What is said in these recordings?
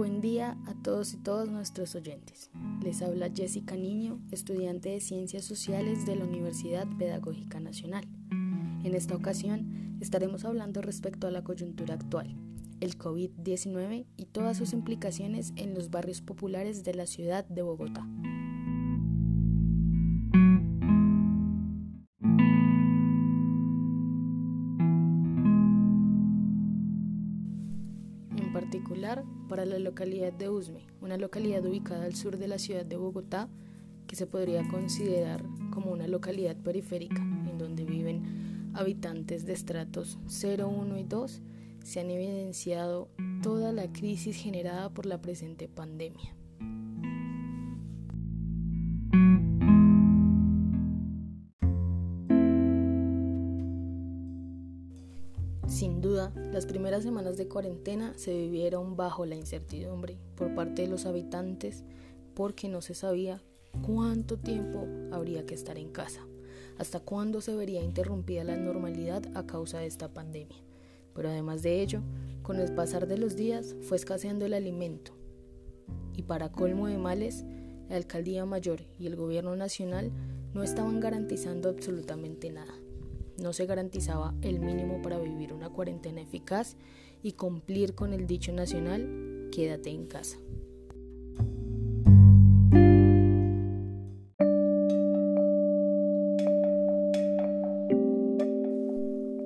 Buen día a todos y todas nuestros oyentes. Les habla Jessica Niño, estudiante de Ciencias Sociales de la Universidad Pedagógica Nacional. En esta ocasión estaremos hablando respecto a la coyuntura actual, el COVID-19 y todas sus implicaciones en los barrios populares de la ciudad de Bogotá. Particular para la localidad de Usme, una localidad ubicada al sur de la ciudad de Bogotá que se podría considerar como una localidad periférica en donde viven habitantes de estratos 0, 1 y 2, se han evidenciado toda la crisis generada por la presente pandemia. Las primeras semanas de cuarentena se vivieron bajo la incertidumbre por parte de los habitantes porque no se sabía cuánto tiempo habría que estar en casa, hasta cuándo se vería interrumpida la normalidad a causa de esta pandemia. Pero además de ello, con el pasar de los días fue escaseando el alimento. Y para colmo de males, la alcaldía mayor y el gobierno nacional no estaban garantizando absolutamente nada no se garantizaba el mínimo para vivir una cuarentena eficaz y cumplir con el dicho nacional, quédate en casa.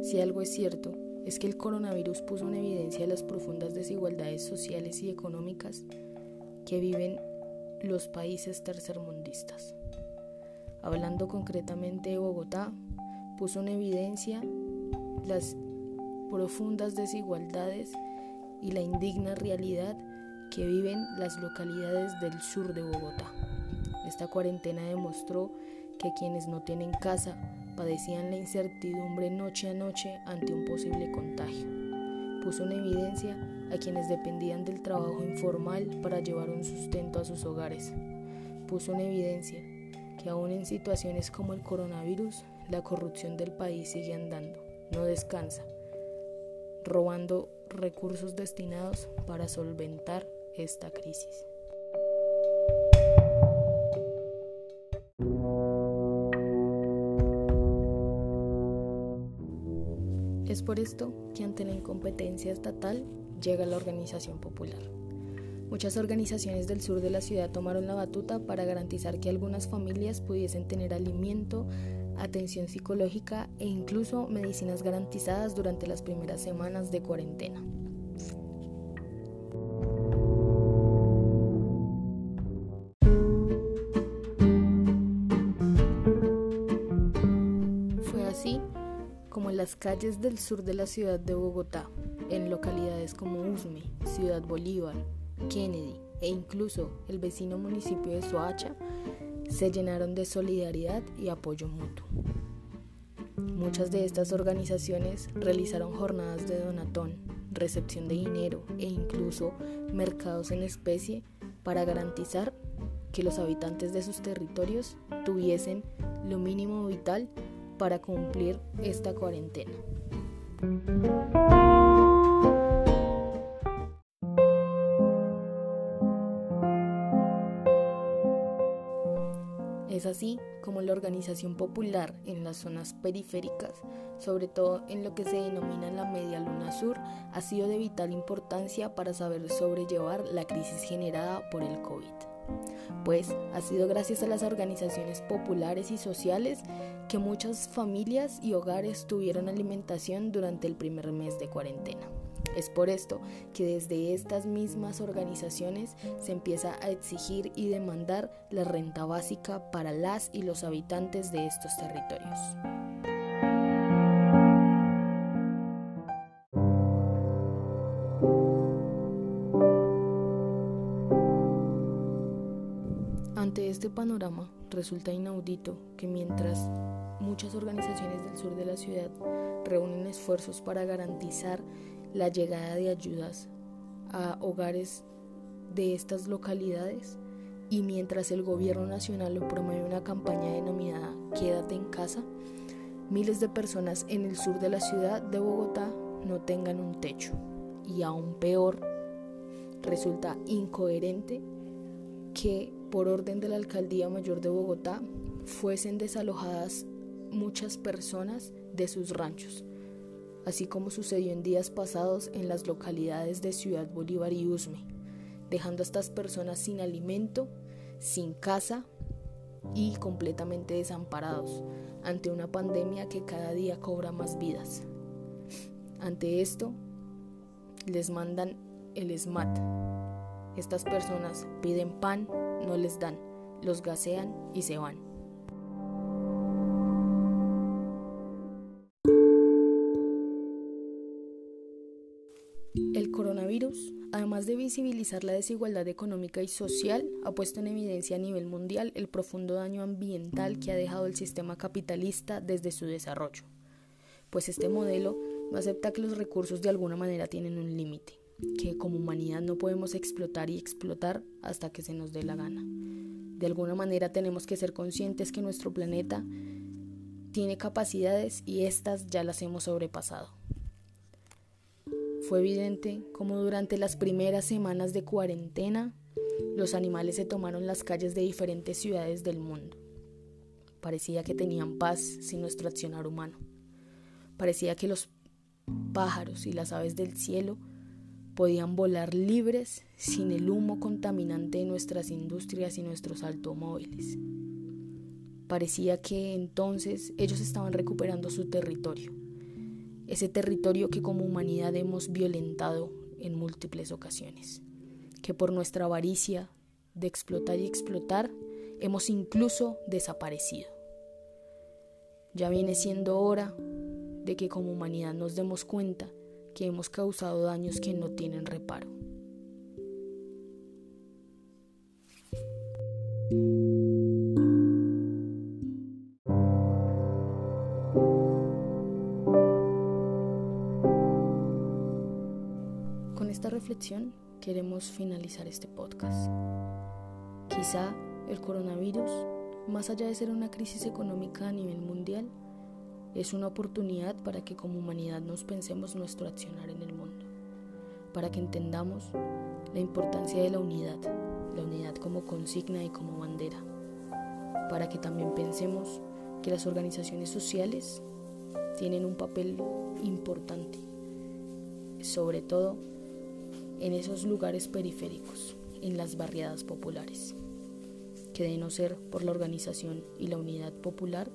Si algo es cierto, es que el coronavirus puso en evidencia las profundas desigualdades sociales y económicas que viven los países tercermundistas. Hablando concretamente de Bogotá, puso en evidencia las profundas desigualdades y la indigna realidad que viven las localidades del sur de Bogotá. Esta cuarentena demostró que quienes no tienen casa padecían la incertidumbre noche a noche ante un posible contagio. Puso en evidencia a quienes dependían del trabajo informal para llevar un sustento a sus hogares. Puso en evidencia que aún en situaciones como el coronavirus la corrupción del país sigue andando, no descansa, robando recursos destinados para solventar esta crisis. Es por esto que ante la incompetencia estatal llega la organización popular. Muchas organizaciones del sur de la ciudad tomaron la batuta para garantizar que algunas familias pudiesen tener alimento, atención psicológica e incluso medicinas garantizadas durante las primeras semanas de cuarentena. Fue así como en las calles del sur de la ciudad de Bogotá, en localidades como Usme, Ciudad Bolívar, Kennedy e incluso el vecino municipio de Soacha, se llenaron de solidaridad y apoyo mutuo. Muchas de estas organizaciones realizaron jornadas de donatón, recepción de dinero e incluso mercados en especie para garantizar que los habitantes de sus territorios tuviesen lo mínimo vital para cumplir esta cuarentena. Así como la organización popular en las zonas periféricas, sobre todo en lo que se denomina la Media Luna Sur, ha sido de vital importancia para saber sobrellevar la crisis generada por el COVID. Pues ha sido gracias a las organizaciones populares y sociales que muchas familias y hogares tuvieron alimentación durante el primer mes de cuarentena. Es por esto que desde estas mismas organizaciones se empieza a exigir y demandar la renta básica para las y los habitantes de estos territorios. Ante este panorama, resulta inaudito que mientras muchas organizaciones del sur de la ciudad reúnen esfuerzos para garantizar la llegada de ayudas a hogares de estas localidades y mientras el gobierno nacional lo promueve una campaña denominada Quédate en casa, miles de personas en el sur de la ciudad de Bogotá no tengan un techo. Y aún peor, resulta incoherente que por orden de la Alcaldía Mayor de Bogotá fuesen desalojadas muchas personas de sus ranchos, así como sucedió en días pasados en las localidades de Ciudad Bolívar y Usme, dejando a estas personas sin alimento, sin casa y completamente desamparados ante una pandemia que cada día cobra más vidas. Ante esto, les mandan el SMAT. Estas personas piden pan, no les dan, los gasean y se van. El coronavirus, además de visibilizar la desigualdad económica y social, ha puesto en evidencia a nivel mundial el profundo daño ambiental que ha dejado el sistema capitalista desde su desarrollo, pues este modelo no acepta que los recursos de alguna manera tienen un límite, que como humanidad no podemos explotar y explotar hasta que se nos dé la gana. De alguna manera tenemos que ser conscientes que nuestro planeta tiene capacidades y estas ya las hemos sobrepasado. Fue evidente como durante las primeras semanas de cuarentena los animales se tomaron las calles de diferentes ciudades del mundo. Parecía que tenían paz sin nuestro accionar humano. Parecía que los pájaros y las aves del cielo podían volar libres sin el humo contaminante de nuestras industrias y nuestros automóviles. Parecía que entonces ellos estaban recuperando su territorio, ese territorio que como humanidad hemos violentado en múltiples ocasiones, que por nuestra avaricia de explotar y explotar hemos incluso desaparecido. Ya viene siendo hora de que como humanidad nos demos cuenta que hemos causado daños que no tienen reparo. Con esta reflexión queremos finalizar este podcast. Quizá el coronavirus, más allá de ser una crisis económica a nivel mundial, es una oportunidad para que como humanidad nos pensemos nuestro accionar en el mundo, para que entendamos la importancia de la unidad, la unidad como consigna y como bandera, para que también pensemos que las organizaciones sociales tienen un papel importante, sobre todo en esos lugares periféricos, en las barriadas populares, que de no ser por la organización y la unidad popular,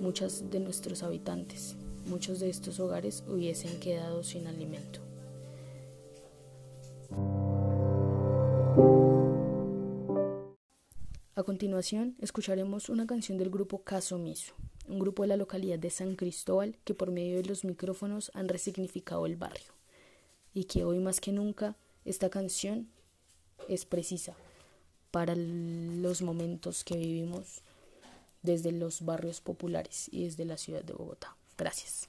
muchas de nuestros habitantes, muchos de estos hogares hubiesen quedado sin alimento. A continuación, escucharemos una canción del grupo Caso Miso, un grupo de la localidad de San Cristóbal que por medio de los micrófonos han resignificado el barrio y que hoy más que nunca esta canción es precisa para los momentos que vivimos desde los barrios populares y desde la ciudad de Bogotá. Gracias.